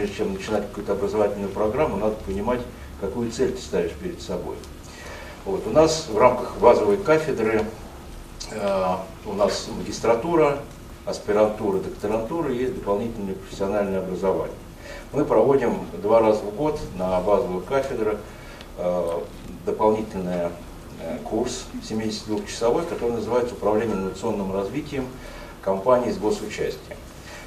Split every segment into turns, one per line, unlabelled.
прежде чем начинать какую-то образовательную программу, надо понимать, какую цель ты ставишь перед собой. Вот. У нас в рамках базовой кафедры э, у нас магистратура, аспирантура, докторантура и дополнительное профессиональное образование. Мы проводим два раза в год на базовых кафедрах э, дополнительный э, курс 72-часовой, который называется «Управление инновационным развитием компаний с госучастием».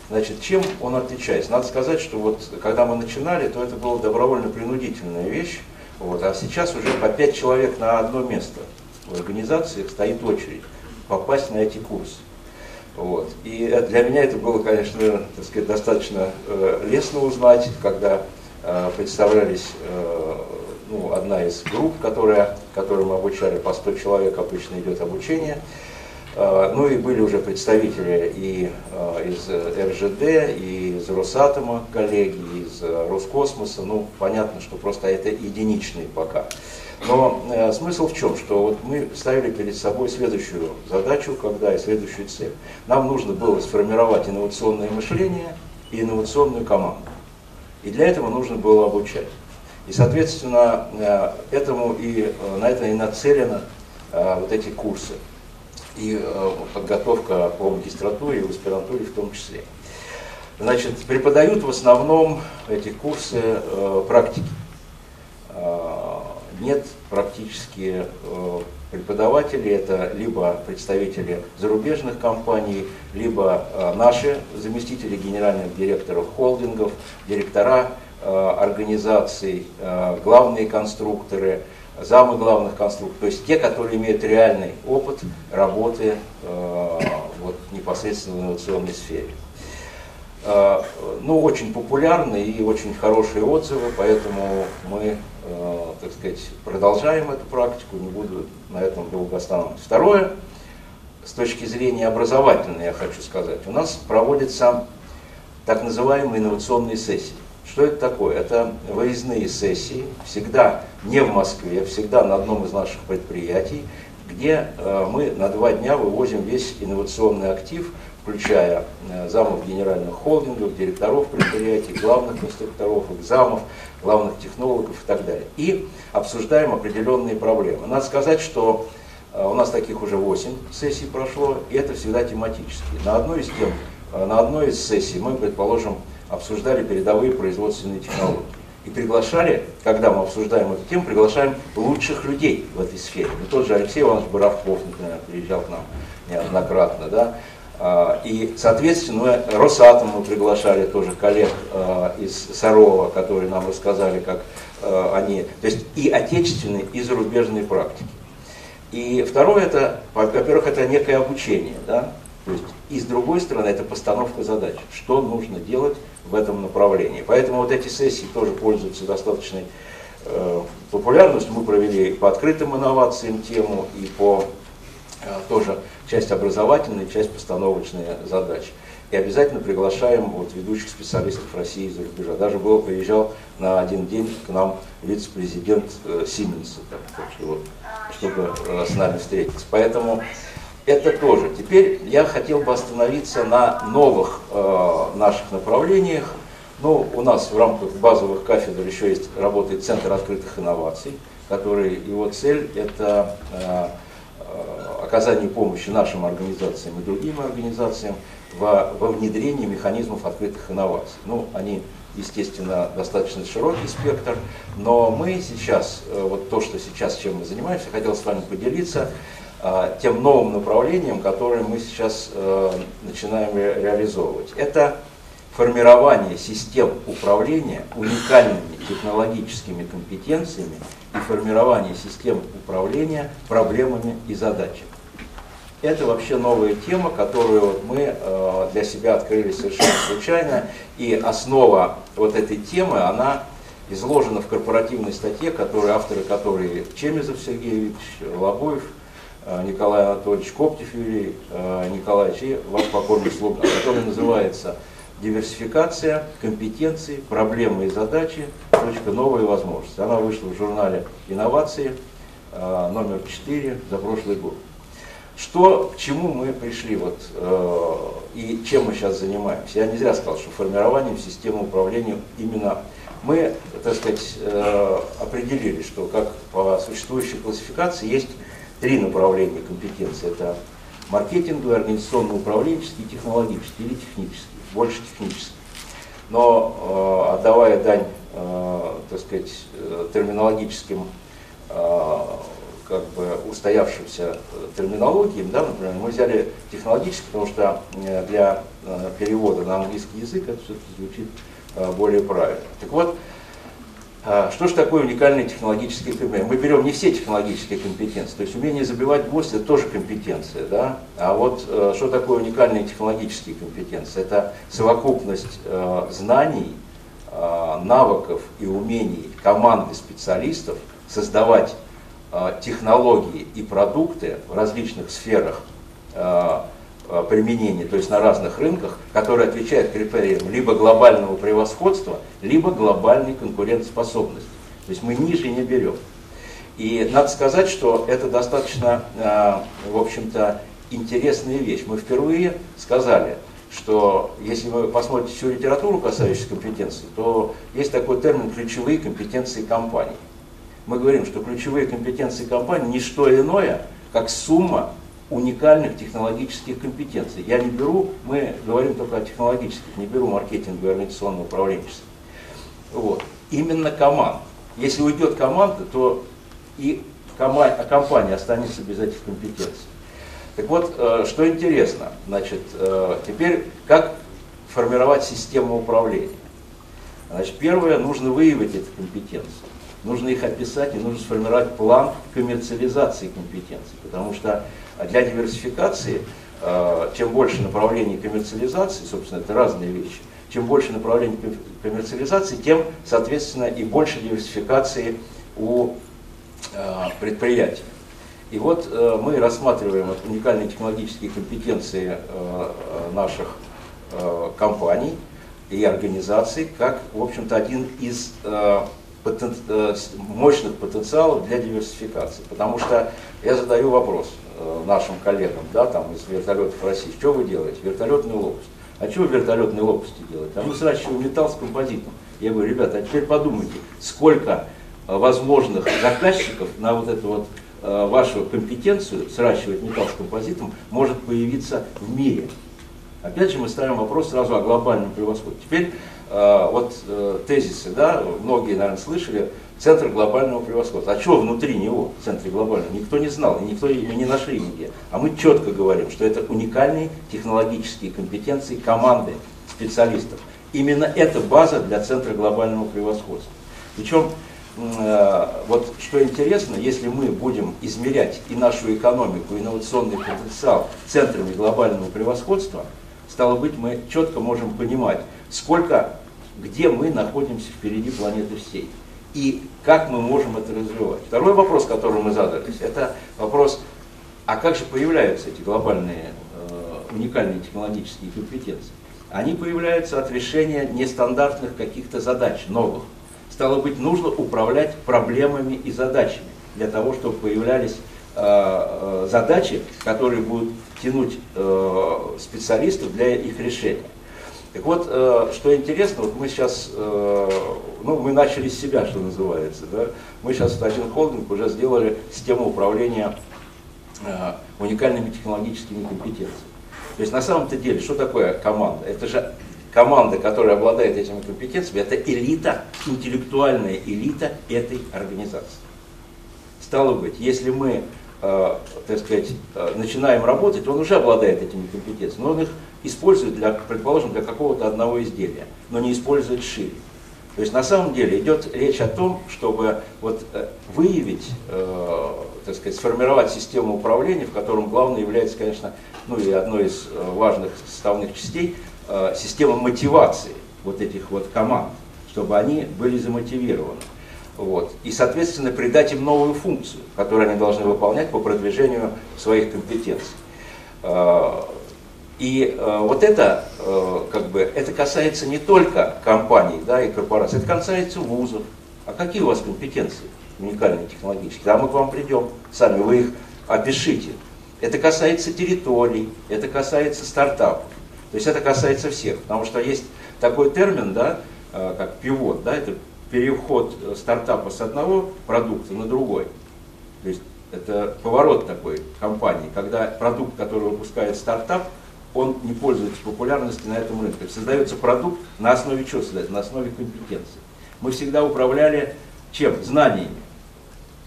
Значит, чем он отличается? Надо сказать, что вот когда мы начинали, то это была добровольно-принудительная вещь, вот, а сейчас уже по пять человек на одно место в организациях стоит очередь попасть на эти курсы. Вот. И для меня это было, конечно, так сказать, достаточно э, лестно узнать, когда э, представлялись э, ну, одна из групп, которая, которую мы обучали, по 100 человек обычно идет обучение. Э, ну и были уже представители и э, из РЖД, и из Росатома коллеги, из Роскосмоса. Ну, понятно, что просто это единичные пока. Но э, смысл в чем? Что вот мы ставили перед собой следующую задачу, когда и следующую цель. Нам нужно было сформировать инновационное мышление и инновационную команду. И для этого нужно было обучать. И, соответственно, э, этому и, э, на это и нацелены э, вот эти курсы. И э, подготовка по магистратуре и в аспирантуре в том числе. Значит, преподают в основном эти курсы э, практики. Э, нет практически преподавателей, это либо представители зарубежных компаний, либо наши заместители генеральных директоров холдингов, директора организаций, главные конструкторы, замы главных конструкторов, то есть те, которые имеют реальный опыт работы вот, непосредственно в инновационной сфере. Ну, очень популярны и очень хорошие отзывы, поэтому мы Э, так сказать, продолжаем эту практику, не буду на этом долго останавливаться. Второе, с точки зрения образовательной, я хочу сказать, у нас проводятся так называемые инновационные сессии. Что это такое? Это выездные сессии, всегда не в Москве, всегда на одном из наших предприятий, где э, мы на два дня вывозим весь инновационный актив, включая э, замов генеральных холдингов, директоров предприятий, главных инструкторов, экзамов, главных технологов и так далее. И обсуждаем определенные проблемы. Надо сказать, что э, у нас таких уже 8 сессий прошло, и это всегда тематические. На одной из тем, на одной из сессий мы, предположим, обсуждали передовые производственные технологии. И приглашали, когда мы обсуждаем эту тему, приглашаем лучших людей в этой сфере. Ну, тот же Алексей Иванович Боровков, например, приезжал к нам неоднократно, да, а, и, соответственно, Росатом мы приглашали тоже коллег а, из Сарова, которые нам рассказали, как а, они, то есть и отечественные, и зарубежные практики. И второе, это, во-первых, это некое обучение, да, то есть и с другой стороны, это постановка задач, что нужно делать в этом направлении. Поэтому вот эти сессии тоже пользуются достаточной э, популярностью. Мы провели по открытым инновациям тему и по э, тоже часть образовательная, часть постановочные задачи. И обязательно приглашаем вот, ведущих специалистов России из-за рубежа. Даже был, приезжал на один день к нам вице-президент э, Сименса, так, что, чтобы э, с нами встретиться. Поэтому это тоже. Теперь я хотел бы остановиться на новых э, наших направлениях. Ну, у нас в рамках базовых кафедр еще есть работает Центр открытых инноваций, который его цель это э, оказании помощи нашим организациям и другим организациям во, во внедрении механизмов открытых инноваций. Ну, они, естественно, достаточно широкий спектр, но мы сейчас, э, вот то, что сейчас, чем мы занимаемся, хотел с вами поделиться э, тем новым направлением, которое мы сейчас э, начинаем реализовывать. Это формирование систем управления уникальными технологическими компетенциями и формирование систем управления проблемами и задачами. Это вообще новая тема, которую мы э, для себя открыли совершенно случайно. И основа вот этой темы, она изложена в корпоративной статье, которую, авторы которой Чемизов Сергей Лобоев, Николай Анатольевич Коптев Юрий э, Николаевич и ваш покорный слуга, которая называется «Диверсификация компетенций, проблемы и задачи. Точка, новые возможности». Она вышла в журнале «Инновации» номер 4 за прошлый год. Что, к чему мы пришли вот, э, и чем мы сейчас занимаемся. Я не сказал, что формированием системы управления именно мы, так сказать, э, определили, что как по существующей классификации есть три направления компетенции. Это маркетинговый, организационно-управленческий, технологический или технический, больше технический. Но э, отдавая дань, э, так сказать, терминологическим как бы устоявшимся терминологиям, да, например, мы взяли технологический, потому что для перевода на английский язык это все-таки звучит Э, более правильно. Так вот, э, что же такое уникальные технологические компетенции? Мы берем не все технологические компетенции, то есть умение забивать гвоздь это тоже компетенция, да? а вот э, что такое уникальные технологические компетенции? Это совокупность знаний, навыков и умений команды специалистов создавать технологии и продукты в различных сферах Э, применения, то есть на разных рынках, которые отвечают критериям либо глобального превосходства, либо глобальной конкурентоспособности. То есть мы ниже не берем. И надо сказать, что это достаточно, э, в общем-то, интересная вещь. Мы впервые сказали, что если вы посмотрите всю литературу, касающуюся компетенций, то есть такой термин «ключевые компетенции компании». Мы говорим, что ключевые компетенции компании – не что иное, как сумма уникальных технологических компетенций. Я не беру, мы говорим только о технологических, не беру маркетинговое и организационное управленчество. Вот. Именно команд. Если уйдет команда, то и а компания останется без этих компетенций. Так вот, э, что интересно, значит, э, теперь как формировать систему управления? Значит, первое, нужно выявить эти компетенции. Нужно их описать и нужно сформировать план коммерциализации компетенций. Потому что для диверсификации, э, чем больше направлений коммерциализации, собственно, это разные вещи, чем больше направлений коммерциализации, тем, соответственно, и больше диверсификации у э, предприятий. И вот э, мы рассматриваем уникальные технологические компетенции наших компаний и организаций как, в общем-то, один из мощных потенциалов для диверсификации. Потому что я задаю вопрос, Э, нашим коллегам, да, там из вертолетов России, что вы делаете? Вертолетную лопасть. А вы вертолетные лопасти делаете? А мы сращиваем металл с композитом. Я говорю, ребята, а теперь подумайте, сколько э, возможных заказчиков на вот эту вот э, вашу компетенцию сращивать металл с композитом может появиться в мире. Опять же мы ставим вопрос сразу о глобальном превосходе. Теперь вот тезисы, да, многие, наверное, слышали, центр глобального превосходства. А что внутри него, в центре глобального, никто не знал, и никто и не нашли нигде. А мы четко говорим, что это уникальные технологические компетенции команды специалистов. Именно это база для центра глобального превосходства. Причем, э, вот что интересно, если мы будем измерять и нашу экономику, и инновационный потенциал центрами глобального превосходства, стало быть, мы четко можем понимать, сколько, где мы находимся впереди планеты всей и как мы можем это развивать. Второй вопрос, который мы задались, это вопрос, а как же появляются эти глобальные э, уникальные технологические компетенции? Они появляются от решения нестандартных каких-то задач, новых. Стало быть, нужно управлять проблемами и задачами для того, чтобы появлялись э, э, задачи, которые будут тянуть э, специалистов для их решения. Так вот, э, что интересно, вот мы сейчас, э, ну, мы начали с себя, что называется, да, мы сейчас в один холдинг уже сделали систему управления э, уникальными технологическими компетенциями. То есть на самом-то деле, что такое команда? Это же команда, которая обладает этими компетенциями, это элита, интеллектуальная элита этой организации. Стало быть, если мы, так сказать, начинаем работать, он уже обладает этими компетенциями, но он их использует, для, предположим, для какого-то одного изделия, но не использует шире. То есть на самом деле идет речь о том, чтобы вот э, выявить, э, так сказать, сформировать систему управления, в котором главное является, конечно, ну и одной из э, важных составных частей, э, система мотивации вот этих вот команд, чтобы они были замотивированы. Вот. И, соответственно, придать им новую функцию, которую они должны выполнять по продвижению своих компетенций. Э, и э, вот это, э, как бы, это касается не только компаний да, и корпораций, это касается вузов. А какие у вас компетенции уникальные технологические? Да, мы к вам придем, сами вы их опишите. Это касается территорий, это касается стартапов. То есть это касается всех, потому что есть такой термин, да, э, как пивот, да, это переход стартапа с одного продукта на другой. То есть это поворот такой компании, когда продукт, который выпускает стартап, он не пользуется популярностью на этом рынке. Создается продукт на основе чего создается? На основе компетенции. Мы всегда управляли чем? Знаниями.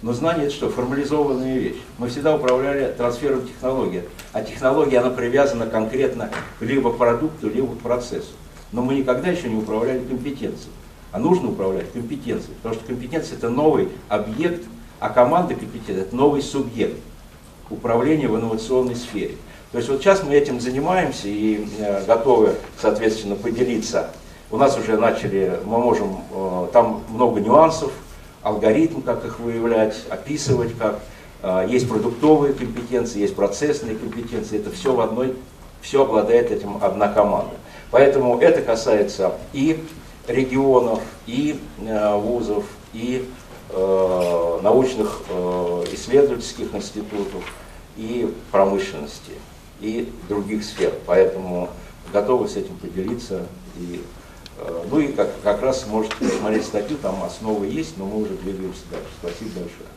Но знание это что? Формализованная вещь. Мы всегда управляли трансфером технологии. А технология, она привязана конкретно либо к продукту, либо к процессу. Но мы никогда еще не управляли компетенцией. А нужно управлять компетенцией. Потому что компетенция это новый объект, а команда компетенции это новый субъект управления в инновационной сфере. То есть вот сейчас мы этим занимаемся и э, готовы, соответственно, поделиться. У нас уже начали, мы можем, э, там много нюансов, алгоритм, как их выявлять, описывать, как э, есть продуктовые компетенции, есть процессные компетенции, это все в одной, все обладает этим одна команда. Поэтому это касается и регионов, и вузов, и научных исследовательских институтов, и промышленности и других сфер. Поэтому готовы с этим поделиться. И, э, ну и как, как раз можете посмотреть статью, там основы есть, но мы уже двигаемся дальше. Спасибо большое.